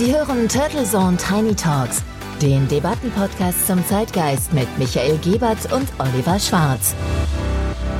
Sie hören Turtle Zone Tiny Talks, den Debattenpodcast zum Zeitgeist mit Michael Gebert und Oliver Schwarz.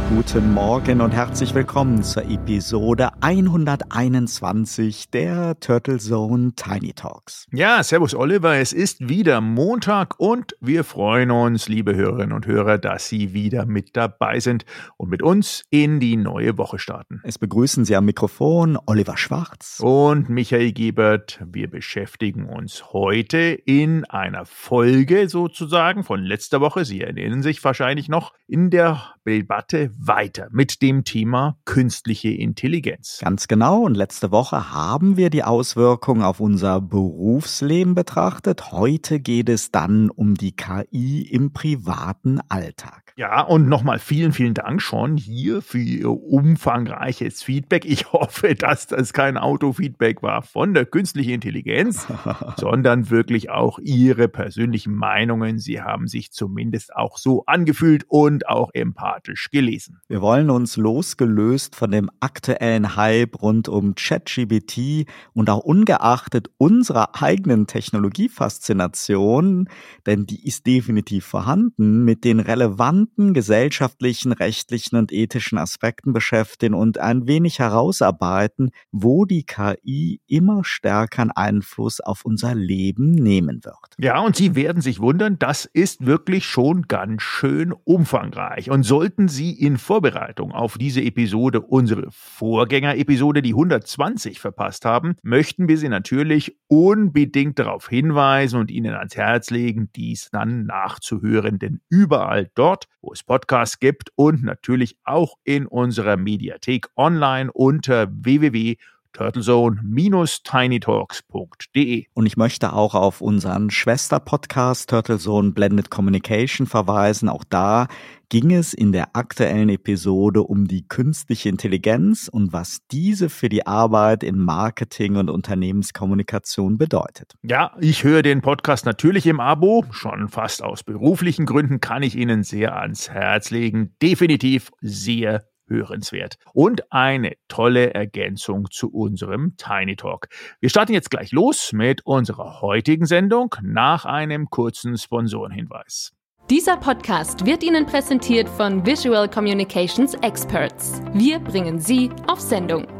Guten Morgen und herzlich willkommen zur Episode 121 der Turtle Zone Tiny Talks. Ja, Servus Oliver, es ist wieder Montag und wir freuen uns, liebe Hörerinnen und Hörer, dass Sie wieder mit dabei sind und mit uns in die neue Woche starten. Es begrüßen Sie am Mikrofon Oliver Schwarz und Michael Gebert. Wir beschäftigen uns heute in einer Folge sozusagen von letzter Woche. Sie erinnern sich wahrscheinlich noch in der Debatte weiter mit dem Thema künstliche Intelligenz. Ganz genau. Und letzte Woche haben wir die Auswirkungen auf unser Berufsleben betrachtet. Heute geht es dann um die KI im privaten Alltag. Ja, und nochmal vielen, vielen Dank schon hier für Ihr umfangreiches Feedback. Ich hoffe, dass das kein Autofeedback war von der künstlichen Intelligenz, sondern wirklich auch Ihre persönlichen Meinungen. Sie haben sich zumindest auch so angefühlt und auch empathisch gelesen. Wir wollen uns losgelöst von dem aktuellen Hype rund um ChatGBT und auch ungeachtet unserer eigenen Technologiefaszination, denn die ist definitiv vorhanden, mit den relevanten gesellschaftlichen, rechtlichen und ethischen Aspekten beschäftigen und ein wenig herausarbeiten, wo die KI immer stärkeren Einfluss auf unser Leben nehmen wird. Ja, und Sie werden sich wundern, das ist wirklich schon ganz schön umfangreich. Und sollten Sie in Vorbereitung auf diese Episode unsere Vorgängerepisode, die 120, verpasst haben, möchten wir Sie natürlich unbedingt darauf hinweisen und Ihnen ans Herz legen, dies dann nachzuhören. Denn überall dort, wo es Podcasts gibt und natürlich auch in unserer Mediathek online unter www turtlezone-tinytalks.de. Und ich möchte auch auf unseren Schwester-Podcast Turtlezone Blended Communication verweisen. Auch da ging es in der aktuellen Episode um die künstliche Intelligenz und was diese für die Arbeit in Marketing und Unternehmenskommunikation bedeutet. Ja, ich höre den Podcast natürlich im Abo, schon fast aus beruflichen Gründen kann ich Ihnen sehr ans Herz legen. Definitiv sehr hörenswert und eine tolle Ergänzung zu unserem Tiny Talk. Wir starten jetzt gleich los mit unserer heutigen Sendung nach einem kurzen Sponsorenhinweis. Dieser Podcast wird Ihnen präsentiert von Visual Communications Experts. Wir bringen Sie auf Sendung.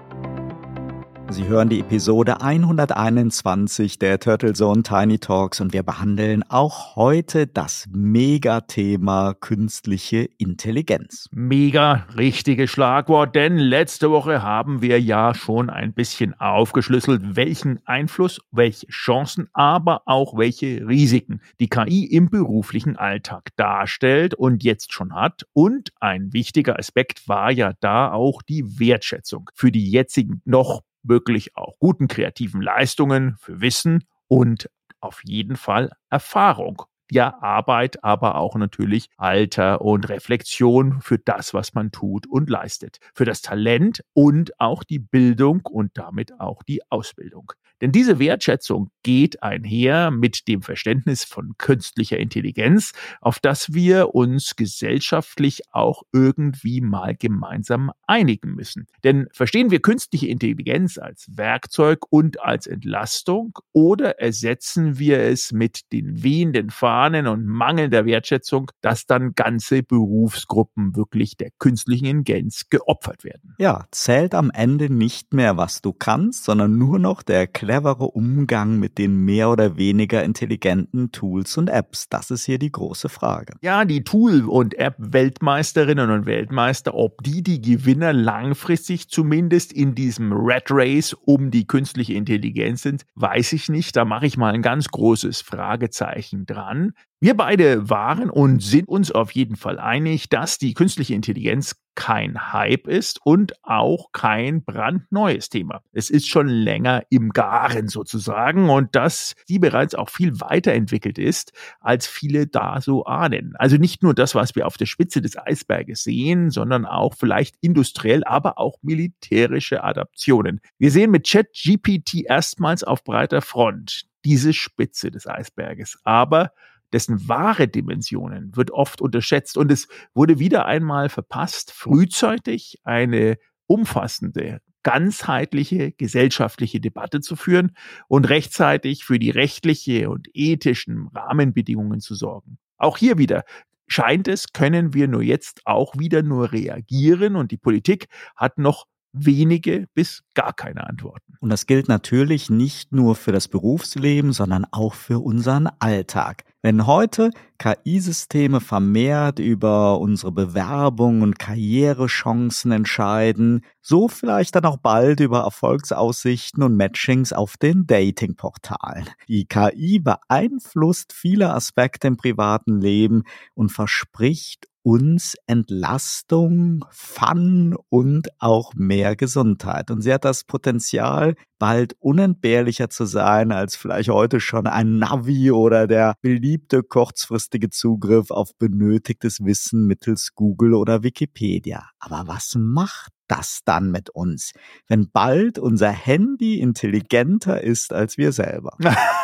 Sie hören die Episode 121 der Turtle Zone Tiny Talks und wir behandeln auch heute das Megathema künstliche Intelligenz. Mega richtiges Schlagwort, denn letzte Woche haben wir ja schon ein bisschen aufgeschlüsselt, welchen Einfluss, welche Chancen, aber auch welche Risiken die KI im beruflichen Alltag darstellt und jetzt schon hat. Und ein wichtiger Aspekt war ja da auch die Wertschätzung für die jetzigen noch wirklich auch guten kreativen Leistungen, für Wissen und auf jeden Fall Erfahrung. Ja, Arbeit, aber auch natürlich Alter und Reflexion für das, was man tut und leistet. Für das Talent und auch die Bildung und damit auch die Ausbildung. Denn diese Wertschätzung geht einher mit dem Verständnis von künstlicher Intelligenz, auf das wir uns gesellschaftlich auch irgendwie mal gemeinsam einigen müssen. Denn verstehen wir künstliche Intelligenz als Werkzeug und als Entlastung oder ersetzen wir es mit den wehenden Fahnen und mangelnder Wertschätzung, dass dann ganze Berufsgruppen wirklich der künstlichen Intelligenz geopfert werden? Ja, zählt am Ende nicht mehr, was du kannst, sondern nur noch der clevere Umgang mit den mehr oder weniger intelligenten Tools und Apps? Das ist hier die große Frage. Ja, die Tool- und App-Weltmeisterinnen und Weltmeister, ob die die Gewinner langfristig zumindest in diesem Red Race um die künstliche Intelligenz sind, weiß ich nicht. Da mache ich mal ein ganz großes Fragezeichen dran. Wir beide waren und sind uns auf jeden Fall einig, dass die künstliche Intelligenz kein Hype ist und auch kein brandneues Thema. Es ist schon länger im Garen sozusagen und dass sie bereits auch viel weiterentwickelt ist, als viele da so ahnen. Also nicht nur das, was wir auf der Spitze des Eisberges sehen, sondern auch vielleicht industriell, aber auch militärische Adaptionen. Wir sehen mit ChatGPT erstmals auf breiter Front diese Spitze des Eisberges. Aber dessen wahre Dimensionen wird oft unterschätzt und es wurde wieder einmal verpasst, frühzeitig eine umfassende, ganzheitliche gesellschaftliche Debatte zu führen und rechtzeitig für die rechtliche und ethischen Rahmenbedingungen zu sorgen. Auch hier wieder scheint es, können wir nur jetzt auch wieder nur reagieren und die Politik hat noch wenige bis gar keine Antworten. Und das gilt natürlich nicht nur für das Berufsleben, sondern auch für unseren Alltag. Wenn heute KI-Systeme vermehrt über unsere Bewerbung und Karrierechancen entscheiden, so vielleicht dann auch bald über Erfolgsaussichten und Matchings auf den Datingportalen. Die KI beeinflusst viele Aspekte im privaten Leben und verspricht uns Entlastung, Fun und auch mehr Gesundheit. Und sie hat das Potenzial, bald unentbehrlicher zu sein als vielleicht heute schon ein Navi oder der beliebte kurzfristige Zugriff auf benötigtes Wissen mittels Google oder Wikipedia. Aber was macht das dann mit uns, wenn bald unser Handy intelligenter ist als wir selber?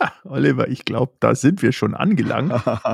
Oliver, ich glaube, da sind wir schon angelangt.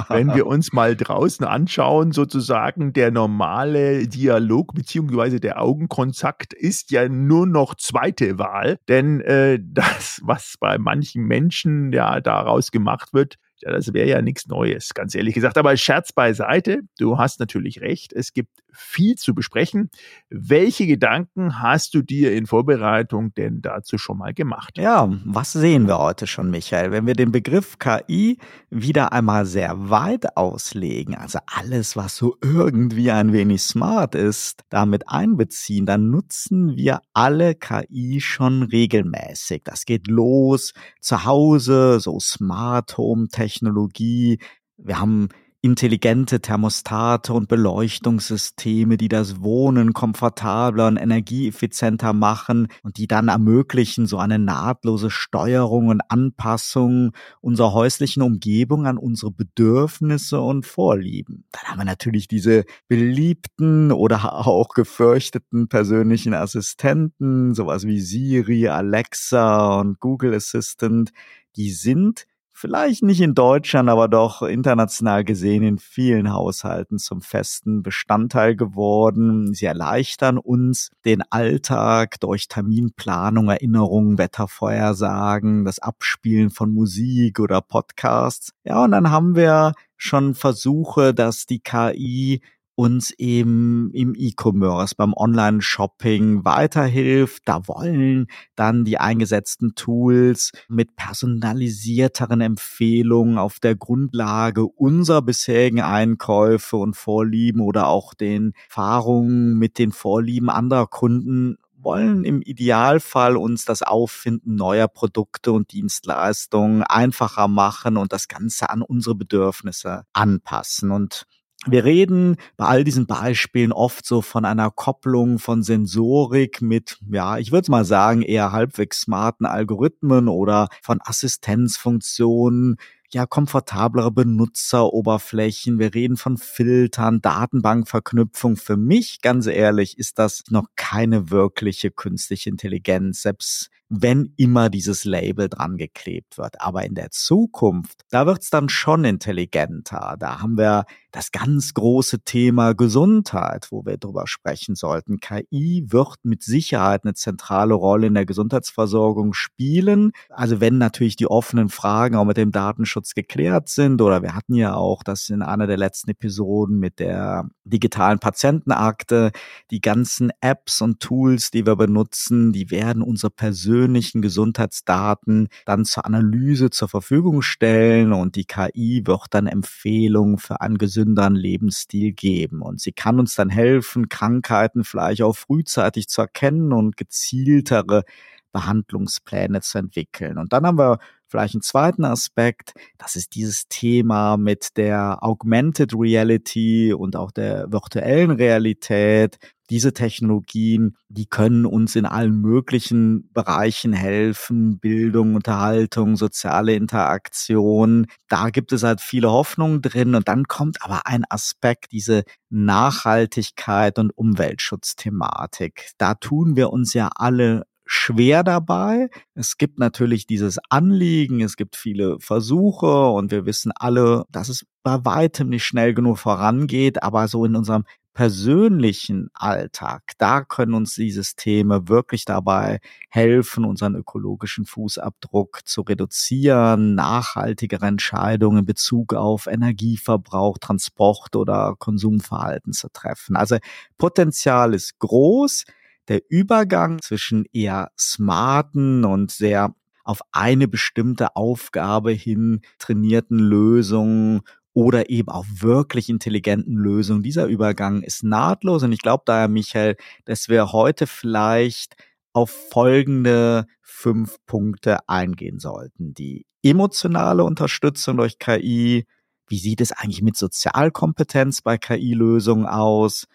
Wenn wir uns mal draußen anschauen, sozusagen der normale Dialog beziehungsweise der Augenkontakt ist ja nur noch zweite Wahl, denn äh, das, was bei manchen Menschen ja daraus gemacht wird, ja, das wäre ja nichts Neues, ganz ehrlich gesagt. Aber Scherz beiseite, du hast natürlich recht. Es gibt viel zu besprechen. Welche Gedanken hast du dir in Vorbereitung denn dazu schon mal gemacht? Ja, was sehen wir heute schon, Michael? Wenn wir den Begriff KI wieder einmal sehr weit auslegen, also alles, was so irgendwie ein wenig smart ist, damit einbeziehen, dann nutzen wir alle KI schon regelmäßig. Das geht los zu Hause, so Smart Home Technologie. Wir haben intelligente Thermostate und Beleuchtungssysteme, die das Wohnen komfortabler und energieeffizienter machen und die dann ermöglichen so eine nahtlose Steuerung und Anpassung unserer häuslichen Umgebung an unsere Bedürfnisse und Vorlieben. Dann haben wir natürlich diese beliebten oder auch gefürchteten persönlichen Assistenten, sowas wie Siri, Alexa und Google Assistant, die sind vielleicht nicht in Deutschland, aber doch international gesehen in vielen Haushalten zum festen Bestandteil geworden. Sie erleichtern uns den Alltag durch Terminplanung, Erinnerungen, Wettervorhersagen, das Abspielen von Musik oder Podcasts. Ja, und dann haben wir schon Versuche, dass die KI uns eben im E-Commerce, beim Online-Shopping weiterhilft. Da wollen dann die eingesetzten Tools mit personalisierteren Empfehlungen auf der Grundlage unserer bisherigen Einkäufe und Vorlieben oder auch den Erfahrungen mit den Vorlieben anderer Kunden wollen im Idealfall uns das Auffinden neuer Produkte und Dienstleistungen einfacher machen und das Ganze an unsere Bedürfnisse anpassen. Und wir reden bei all diesen Beispielen oft so von einer Kopplung von Sensorik mit, ja, ich würde mal sagen, eher halbwegs smarten Algorithmen oder von Assistenzfunktionen, ja, komfortablere Benutzeroberflächen. Wir reden von Filtern, Datenbankverknüpfung. Für mich, ganz ehrlich, ist das noch keine wirkliche künstliche Intelligenz. Selbst wenn immer dieses Label dran geklebt wird. Aber in der Zukunft, da wird's dann schon intelligenter. Da haben wir das ganz große Thema Gesundheit, wo wir drüber sprechen sollten. KI wird mit Sicherheit eine zentrale Rolle in der Gesundheitsversorgung spielen. Also wenn natürlich die offenen Fragen auch mit dem Datenschutz geklärt sind oder wir hatten ja auch das in einer der letzten Episoden mit der digitalen Patientenakte, die ganzen Apps und Tools, die wir benutzen, die werden unsere persönlichen persönlichen Gesundheitsdaten dann zur Analyse zur Verfügung stellen und die KI wird dann Empfehlungen für einen gesünderen Lebensstil geben. Und sie kann uns dann helfen, Krankheiten vielleicht auch frühzeitig zu erkennen und gezieltere Behandlungspläne zu entwickeln. Und dann haben wir vielleicht einen zweiten Aspekt, das ist dieses Thema mit der Augmented Reality und auch der virtuellen Realität, diese Technologien, die können uns in allen möglichen Bereichen helfen, Bildung, Unterhaltung, soziale Interaktion. Da gibt es halt viele Hoffnungen drin. Und dann kommt aber ein Aspekt, diese Nachhaltigkeit und Umweltschutzthematik. Da tun wir uns ja alle schwer dabei. Es gibt natürlich dieses Anliegen, es gibt viele Versuche und wir wissen alle, dass es bei weitem nicht schnell genug vorangeht, aber so in unserem persönlichen Alltag, da können uns die Systeme wirklich dabei helfen, unseren ökologischen Fußabdruck zu reduzieren, nachhaltigere Entscheidungen in Bezug auf Energieverbrauch, Transport oder Konsumverhalten zu treffen. Also Potenzial ist groß. Der Übergang zwischen eher smarten und sehr auf eine bestimmte Aufgabe hin trainierten Lösungen oder eben auch wirklich intelligenten Lösungen. Dieser Übergang ist nahtlos und ich glaube daher, Michael, dass wir heute vielleicht auf folgende fünf Punkte eingehen sollten. Die emotionale Unterstützung durch KI. Wie sieht es eigentlich mit Sozialkompetenz bei KI-Lösungen aus?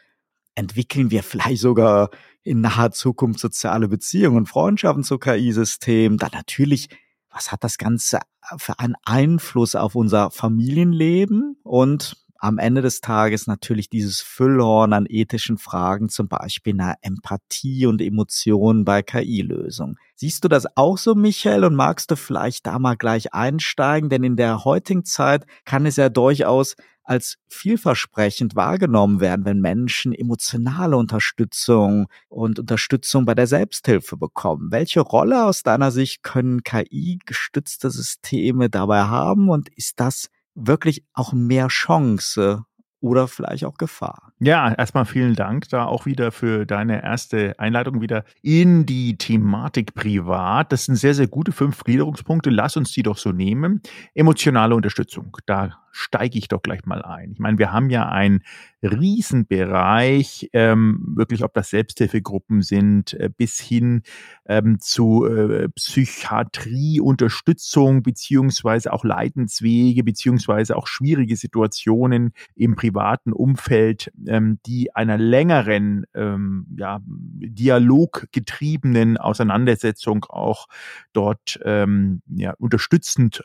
Entwickeln wir vielleicht sogar in naher Zukunft soziale Beziehungen und Freundschaften zu KI-Systemen? Dann natürlich was hat das Ganze für einen Einfluss auf unser Familienleben und am Ende des Tages natürlich dieses Füllhorn an ethischen Fragen, zum Beispiel nach Empathie und Emotionen bei KI-Lösungen. Siehst du das auch so, Michael, und magst du vielleicht da mal gleich einsteigen? Denn in der heutigen Zeit kann es ja durchaus als vielversprechend wahrgenommen werden, wenn Menschen emotionale Unterstützung und Unterstützung bei der Selbsthilfe bekommen. Welche Rolle aus deiner Sicht können KI-gestützte Systeme dabei haben und ist das wirklich auch mehr Chance oder vielleicht auch Gefahr. Ja, erstmal vielen Dank da auch wieder für deine erste Einleitung wieder in die Thematik privat. Das sind sehr, sehr gute fünf Gliederungspunkte. Lass uns die doch so nehmen. Emotionale Unterstützung. Da steige ich doch gleich mal ein. Ich meine, wir haben ja einen Riesenbereich, ähm, wirklich ob das Selbsthilfegruppen sind, äh, bis hin ähm, zu äh, Psychiatrieunterstützung beziehungsweise auch Leidenswege beziehungsweise auch schwierige Situationen im privaten Umfeld, ähm, die einer längeren ähm, ja, dialoggetriebenen Auseinandersetzung auch dort ähm, ja, unterstützend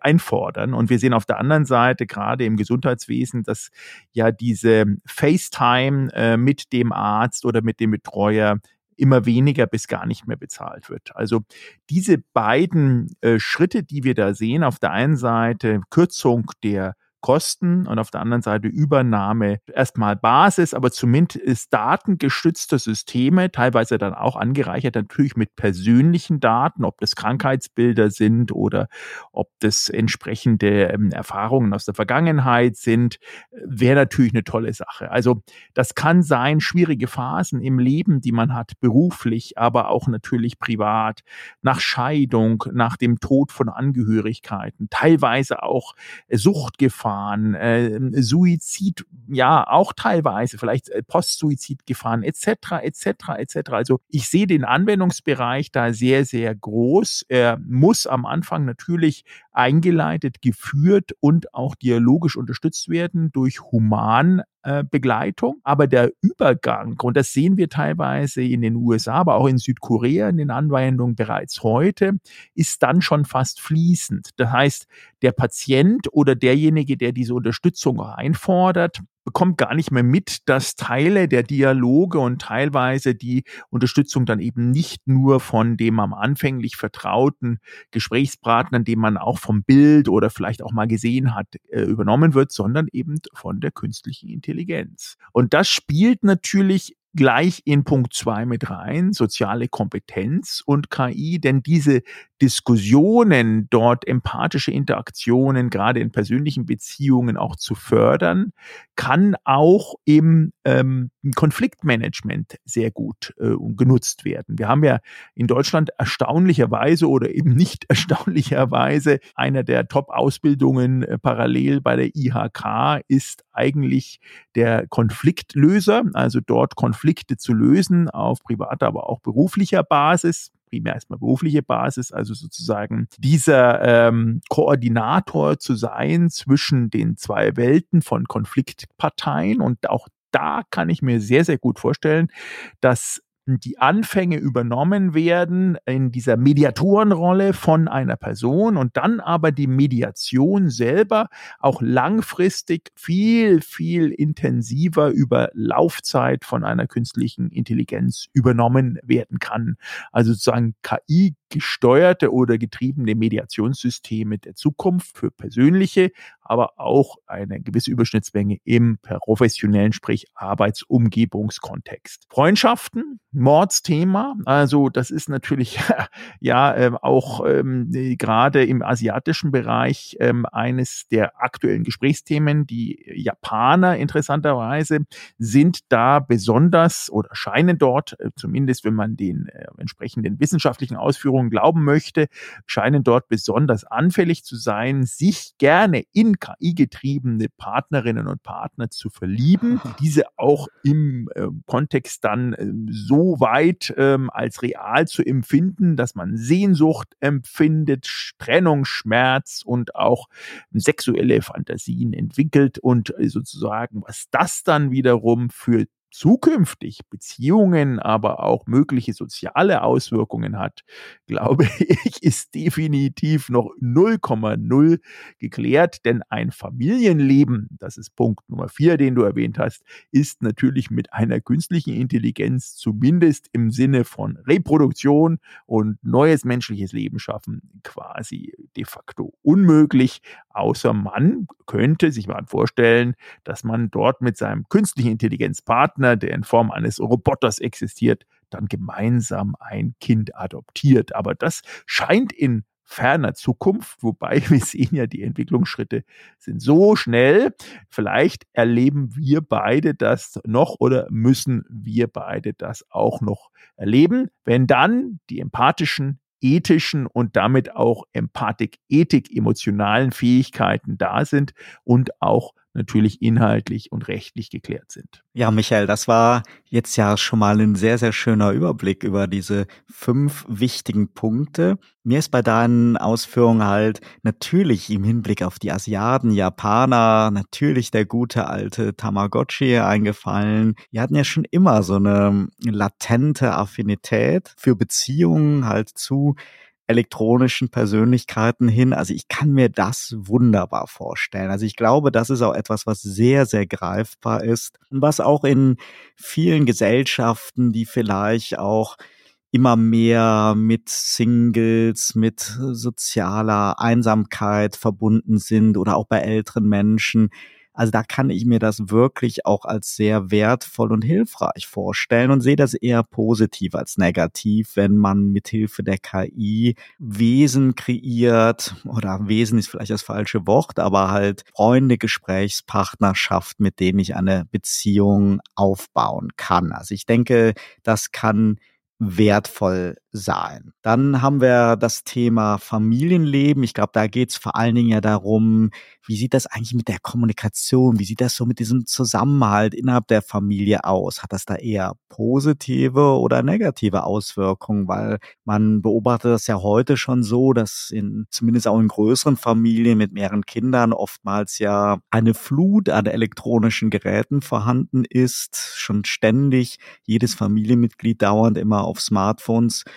einfordern. Und wir sehen auf der anderen Seite, gerade im Gesundheitswesen, dass ja diese FaceTime äh, mit dem Arzt oder mit dem Betreuer immer weniger bis gar nicht mehr bezahlt wird. Also diese beiden äh, Schritte, die wir da sehen, auf der einen Seite Kürzung der Kosten und auf der anderen Seite Übernahme erstmal Basis, aber zumindest datengestützte Systeme, teilweise dann auch angereichert natürlich mit persönlichen Daten, ob das Krankheitsbilder sind oder ob das entsprechende ähm, Erfahrungen aus der Vergangenheit sind, wäre natürlich eine tolle Sache. Also das kann sein, schwierige Phasen im Leben, die man hat, beruflich, aber auch natürlich privat, nach Scheidung, nach dem Tod von Angehörigkeiten, teilweise auch Suchtgefahr, Gefahren, äh, Suizid, ja, auch teilweise, vielleicht äh, Postsuizidgefahren, etc., etc., etc. Also ich sehe den Anwendungsbereich da sehr, sehr groß. Er muss am Anfang natürlich eingeleitet, geführt und auch dialogisch unterstützt werden durch human äh. Aber der Übergang, und das sehen wir teilweise in den USA, aber auch in Südkorea in den Anwendungen bereits heute, ist dann schon fast fließend. Das heißt, der Patient oder derjenige, der diese Unterstützung einfordert, bekommt gar nicht mehr mit, dass Teile der Dialoge und teilweise die Unterstützung dann eben nicht nur von dem am anfänglich vertrauten Gesprächspartner, den man auch vom Bild oder vielleicht auch mal gesehen hat, äh, übernommen wird, sondern eben von der künstlichen Intelligenz. Und das spielt natürlich gleich in Punkt zwei mit rein, soziale Kompetenz und KI, denn diese Diskussionen, dort empathische Interaktionen, gerade in persönlichen Beziehungen auch zu fördern, kann auch im ähm, Konfliktmanagement sehr gut äh, genutzt werden. Wir haben ja in Deutschland erstaunlicherweise oder eben nicht erstaunlicherweise einer der Top-Ausbildungen äh, parallel bei der IHK ist eigentlich der Konfliktlöser, also dort Konflikte zu lösen auf privater, aber auch beruflicher Basis primär erstmal berufliche Basis, also sozusagen dieser ähm, Koordinator zu sein zwischen den zwei Welten von Konfliktparteien. Und auch da kann ich mir sehr, sehr gut vorstellen, dass die Anfänge übernommen werden in dieser Mediatorenrolle von einer Person und dann aber die Mediation selber auch langfristig viel, viel intensiver über Laufzeit von einer künstlichen Intelligenz übernommen werden kann. Also sozusagen KI gesteuerte oder getriebene Mediationssysteme der Zukunft für persönliche, aber auch eine gewisse Überschnittsmenge im professionellen, sprich Arbeitsumgebungskontext. Freundschaften, Mordsthema, also das ist natürlich ja ähm, auch ähm, gerade im asiatischen Bereich ähm, eines der aktuellen Gesprächsthemen. Die Japaner interessanterweise sind da besonders oder scheinen dort, äh, zumindest wenn man den äh, entsprechenden wissenschaftlichen Ausführungen glauben möchte, scheinen dort besonders anfällig zu sein, sich gerne in KI-getriebene Partnerinnen und Partner zu verlieben, diese auch im äh, Kontext dann äh, so weit ähm, als real zu empfinden, dass man Sehnsucht empfindet, Trennung, Schmerz und auch sexuelle Fantasien entwickelt und äh, sozusagen, was das dann wiederum für zukünftig Beziehungen, aber auch mögliche soziale Auswirkungen hat, glaube ich, ist definitiv noch 0,0 geklärt, denn ein Familienleben, das ist Punkt Nummer vier, den du erwähnt hast, ist natürlich mit einer künstlichen Intelligenz zumindest im Sinne von Reproduktion und neues menschliches Leben schaffen quasi de facto unmöglich, außer man könnte sich mal vorstellen, dass man dort mit seinem künstlichen Intelligenzpartner Partner, der in Form eines Roboters existiert, dann gemeinsam ein Kind adoptiert. Aber das scheint in ferner Zukunft, wobei wir sehen ja, die Entwicklungsschritte sind so schnell. Vielleicht erleben wir beide das noch oder müssen wir beide das auch noch erleben, wenn dann die empathischen ethischen und damit auch Empathik, Ethik, emotionalen Fähigkeiten da sind und auch natürlich inhaltlich und rechtlich geklärt sind. Ja, Michael, das war jetzt ja schon mal ein sehr, sehr schöner Überblick über diese fünf wichtigen Punkte. Mir ist bei deinen Ausführungen halt natürlich im Hinblick auf die Asiaten, Japaner, natürlich der gute alte Tamagotchi eingefallen. Die hatten ja schon immer so eine latente Affinität für Beziehungen halt zu elektronischen Persönlichkeiten hin. Also ich kann mir das wunderbar vorstellen. Also ich glaube, das ist auch etwas, was sehr, sehr greifbar ist und was auch in vielen Gesellschaften, die vielleicht auch immer mehr mit Singles, mit sozialer Einsamkeit verbunden sind oder auch bei älteren Menschen, also da kann ich mir das wirklich auch als sehr wertvoll und hilfreich vorstellen und sehe das eher positiv als negativ, wenn man mithilfe der KI Wesen kreiert oder Wesen ist vielleicht das falsche Wort, aber halt Freunde, Gesprächspartner schafft, mit denen ich eine Beziehung aufbauen kann. Also ich denke, das kann wertvoll sein. Dann haben wir das Thema Familienleben. Ich glaube, da geht es vor allen Dingen ja darum, wie sieht das eigentlich mit der Kommunikation, wie sieht das so mit diesem Zusammenhalt innerhalb der Familie aus? Hat das da eher positive oder negative Auswirkungen? Weil man beobachtet das ja heute schon so, dass in zumindest auch in größeren Familien mit mehreren Kindern oftmals ja eine Flut an elektronischen Geräten vorhanden ist, schon ständig jedes Familienmitglied dauernd immer auf Smartphones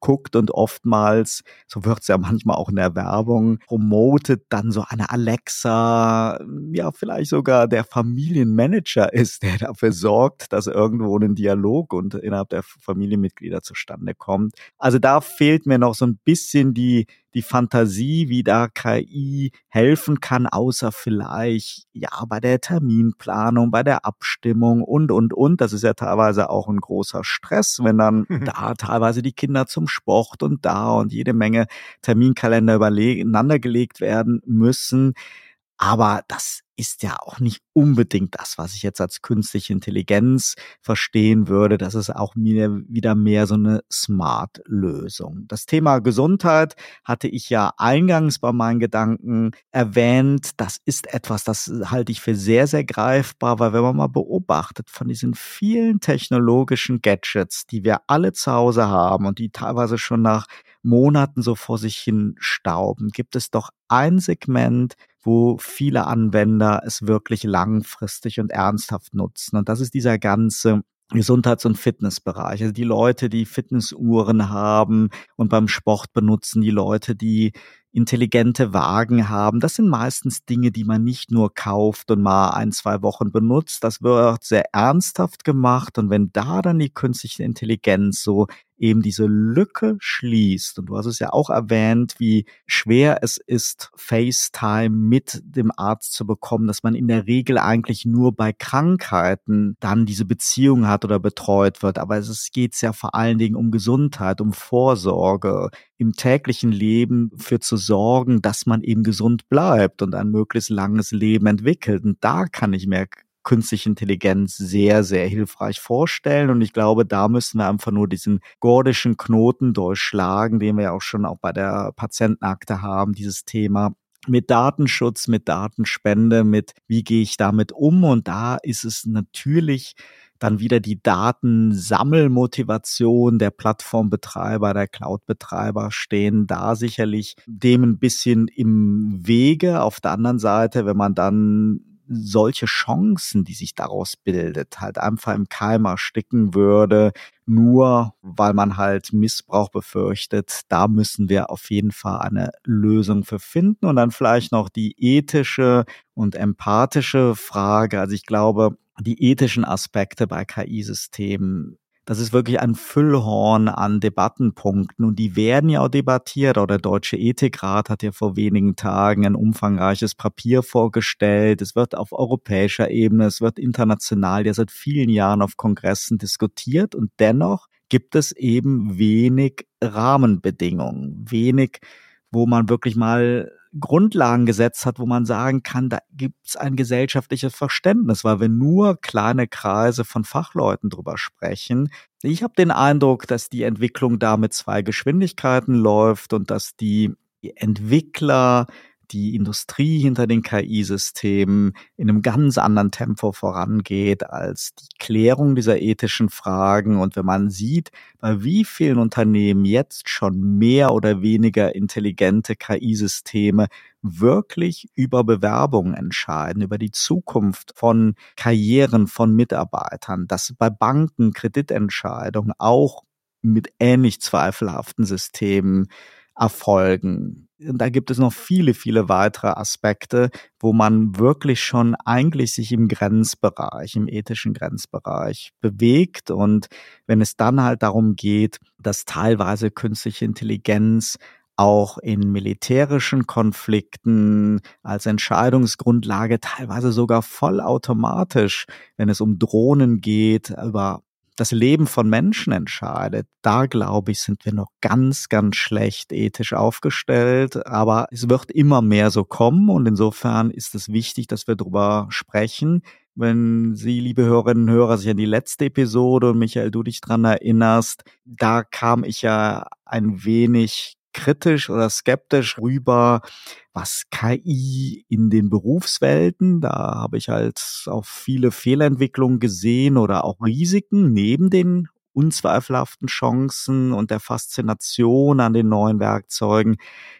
guckt und oftmals, so wird es ja manchmal auch in der Werbung, promotet dann so eine Alexa, ja, vielleicht sogar der Familienmanager ist, der dafür sorgt, dass irgendwo ein Dialog und innerhalb der Familienmitglieder zustande kommt. Also da fehlt mir noch so ein bisschen die die Fantasie, wie da KI helfen kann, außer vielleicht ja bei der Terminplanung, bei der Abstimmung und und und. Das ist ja teilweise auch ein großer Stress, wenn dann da teilweise die Kinder zum Sport und da und jede Menge Terminkalender übereinander gelegt werden müssen. Aber das ist ja auch nicht unbedingt das, was ich jetzt als künstliche Intelligenz verstehen würde. Das ist auch mir wieder mehr so eine Smart-Lösung. Das Thema Gesundheit hatte ich ja eingangs bei meinen Gedanken erwähnt. Das ist etwas, das halte ich für sehr, sehr greifbar, weil wenn man mal beobachtet von diesen vielen technologischen Gadgets, die wir alle zu Hause haben und die teilweise schon nach Monaten so vor sich hin stauben, gibt es doch ein Segment, wo viele Anwender es wirklich langfristig und ernsthaft nutzen. Und das ist dieser ganze Gesundheits- und Fitnessbereich. Also die Leute, die Fitnessuhren haben und beim Sport benutzen, die Leute, die intelligente Wagen haben. Das sind meistens Dinge, die man nicht nur kauft und mal ein, zwei Wochen benutzt. Das wird sehr ernsthaft gemacht. Und wenn da dann die künstliche Intelligenz so eben diese Lücke schließt. Und du hast es ja auch erwähnt, wie schwer es ist, FaceTime mit dem Arzt zu bekommen, dass man in der Regel eigentlich nur bei Krankheiten dann diese Beziehung hat oder betreut wird. Aber es geht ja vor allen Dingen um Gesundheit, um Vorsorge, im täglichen Leben für zu sorgen, dass man eben gesund bleibt und ein möglichst langes Leben entwickelt. Und da kann ich mir künstliche Intelligenz sehr, sehr hilfreich vorstellen. Und ich glaube, da müssen wir einfach nur diesen gordischen Knoten durchschlagen, den wir ja auch schon auch bei der Patientenakte haben, dieses Thema mit Datenschutz, mit Datenspende, mit wie gehe ich damit um. Und da ist es natürlich dann wieder die Datensammelmotivation der Plattformbetreiber, der Cloud-Betreiber stehen da sicherlich dem ein bisschen im Wege. Auf der anderen Seite, wenn man dann solche Chancen, die sich daraus bildet, halt einfach im Keim ersticken würde, nur weil man halt Missbrauch befürchtet. Da müssen wir auf jeden Fall eine Lösung für finden und dann vielleicht noch die ethische und empathische Frage. Also ich glaube, die ethischen Aspekte bei KI-Systemen das ist wirklich ein Füllhorn an Debattenpunkten und die werden ja auch debattiert. Auch der Deutsche Ethikrat hat ja vor wenigen Tagen ein umfangreiches Papier vorgestellt. Es wird auf europäischer Ebene, es wird international ja seit vielen Jahren auf Kongressen diskutiert und dennoch gibt es eben wenig Rahmenbedingungen, wenig, wo man wirklich mal Grundlagen gesetzt hat, wo man sagen kann, da gibt es ein gesellschaftliches Verständnis, weil wir nur kleine Kreise von Fachleuten drüber sprechen. Ich habe den Eindruck, dass die Entwicklung da mit zwei Geschwindigkeiten läuft und dass die Entwickler die Industrie hinter den KI-Systemen in einem ganz anderen Tempo vorangeht als die Klärung dieser ethischen Fragen. Und wenn man sieht, bei wie vielen Unternehmen jetzt schon mehr oder weniger intelligente KI-Systeme wirklich über Bewerbungen entscheiden, über die Zukunft von Karrieren von Mitarbeitern, dass bei Banken Kreditentscheidungen auch mit ähnlich zweifelhaften Systemen erfolgen da gibt es noch viele, viele weitere Aspekte, wo man wirklich schon eigentlich sich im Grenzbereich, im ethischen Grenzbereich bewegt. Und wenn es dann halt darum geht, dass teilweise künstliche Intelligenz auch in militärischen Konflikten als Entscheidungsgrundlage teilweise sogar vollautomatisch, wenn es um Drohnen geht, über das Leben von Menschen entscheidet, da glaube ich, sind wir noch ganz, ganz schlecht ethisch aufgestellt. Aber es wird immer mehr so kommen und insofern ist es wichtig, dass wir darüber sprechen. Wenn Sie, liebe Hörerinnen und Hörer, sich an die letzte Episode und Michael, du dich dran erinnerst, da kam ich ja ein wenig kritisch oder skeptisch rüber, was KI in den Berufswelten, da habe ich halt auch viele Fehlentwicklungen gesehen oder auch Risiken neben den unzweifelhaften Chancen und der Faszination an den neuen Werkzeugen.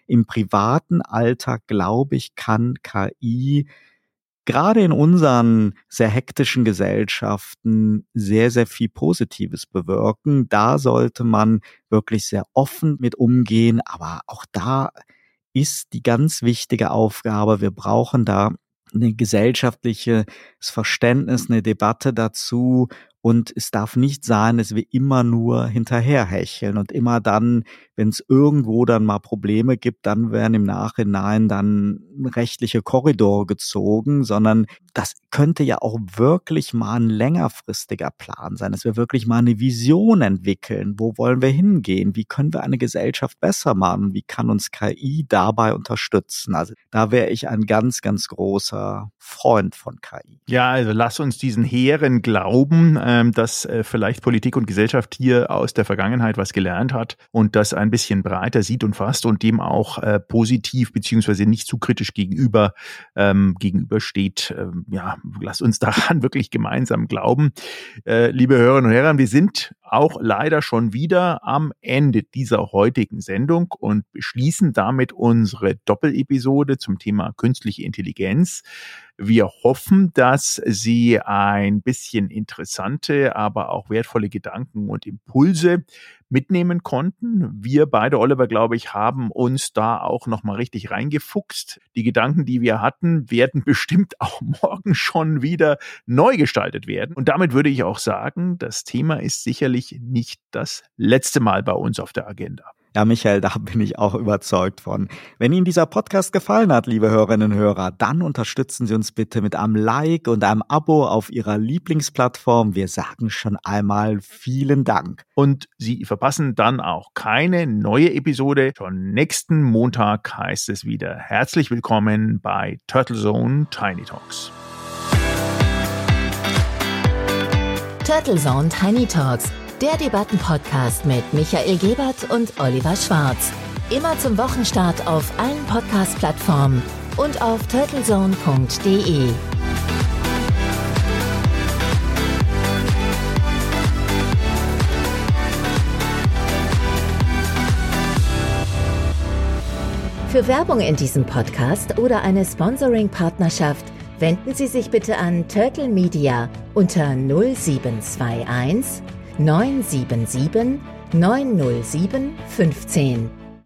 Im privaten Alltag, glaube ich, kann KI gerade in unseren sehr hektischen Gesellschaften sehr, sehr viel Positives bewirken. Da sollte man wirklich sehr offen mit umgehen, aber auch da ist die ganz wichtige Aufgabe. Wir brauchen da eine gesellschaftliches Verständnis, eine Debatte dazu, und es darf nicht sein, dass wir immer nur hinterherhecheln und immer dann, wenn es irgendwo dann mal Probleme gibt, dann werden im Nachhinein dann rechtliche Korridore gezogen, sondern das könnte ja auch wirklich mal ein längerfristiger Plan sein, dass wir wirklich mal eine Vision entwickeln. Wo wollen wir hingehen? Wie können wir eine Gesellschaft besser machen? Wie kann uns KI dabei unterstützen? Also da wäre ich ein ganz, ganz großer Freund von KI. Ja, also lass uns diesen hehren Glauben, ähm, dass äh, vielleicht Politik und Gesellschaft hier aus der Vergangenheit was gelernt hat und dass ein ein bisschen breiter sieht und fasst und dem auch äh, positiv beziehungsweise nicht zu kritisch gegenüber ähm, gegenübersteht. Ähm, ja, lasst uns daran wirklich gemeinsam glauben. Äh, liebe Hörerinnen und Hörer, wir sind auch leider schon wieder am Ende dieser heutigen Sendung und beschließen damit unsere Doppelepisode zum Thema künstliche Intelligenz. Wir hoffen, dass Sie ein bisschen interessante, aber auch wertvolle Gedanken und Impulse mitnehmen konnten. Wir beide, Oliver, glaube ich, haben uns da auch nochmal richtig reingefuchst. Die Gedanken, die wir hatten, werden bestimmt auch morgen schon wieder neu gestaltet werden. Und damit würde ich auch sagen, das Thema ist sicherlich nicht das letzte Mal bei uns auf der Agenda. Ja, Michael, da bin ich auch überzeugt von. Wenn Ihnen dieser Podcast gefallen hat, liebe Hörerinnen und Hörer, dann unterstützen Sie uns bitte mit einem Like und einem Abo auf Ihrer Lieblingsplattform. Wir sagen schon einmal vielen Dank. Und Sie verpassen dann auch keine neue Episode. Schon nächsten Montag heißt es wieder herzlich willkommen bei Turtle Zone Tiny Talks. Turtle Zone Tiny Talks der Debattenpodcast mit Michael Gebert und Oliver Schwarz. Immer zum Wochenstart auf allen Podcast-Plattformen und auf turtlezone.de. Für Werbung in diesem Podcast oder eine Sponsoring-Partnerschaft wenden Sie sich bitte an Turtle Media unter 0721 977 907 15.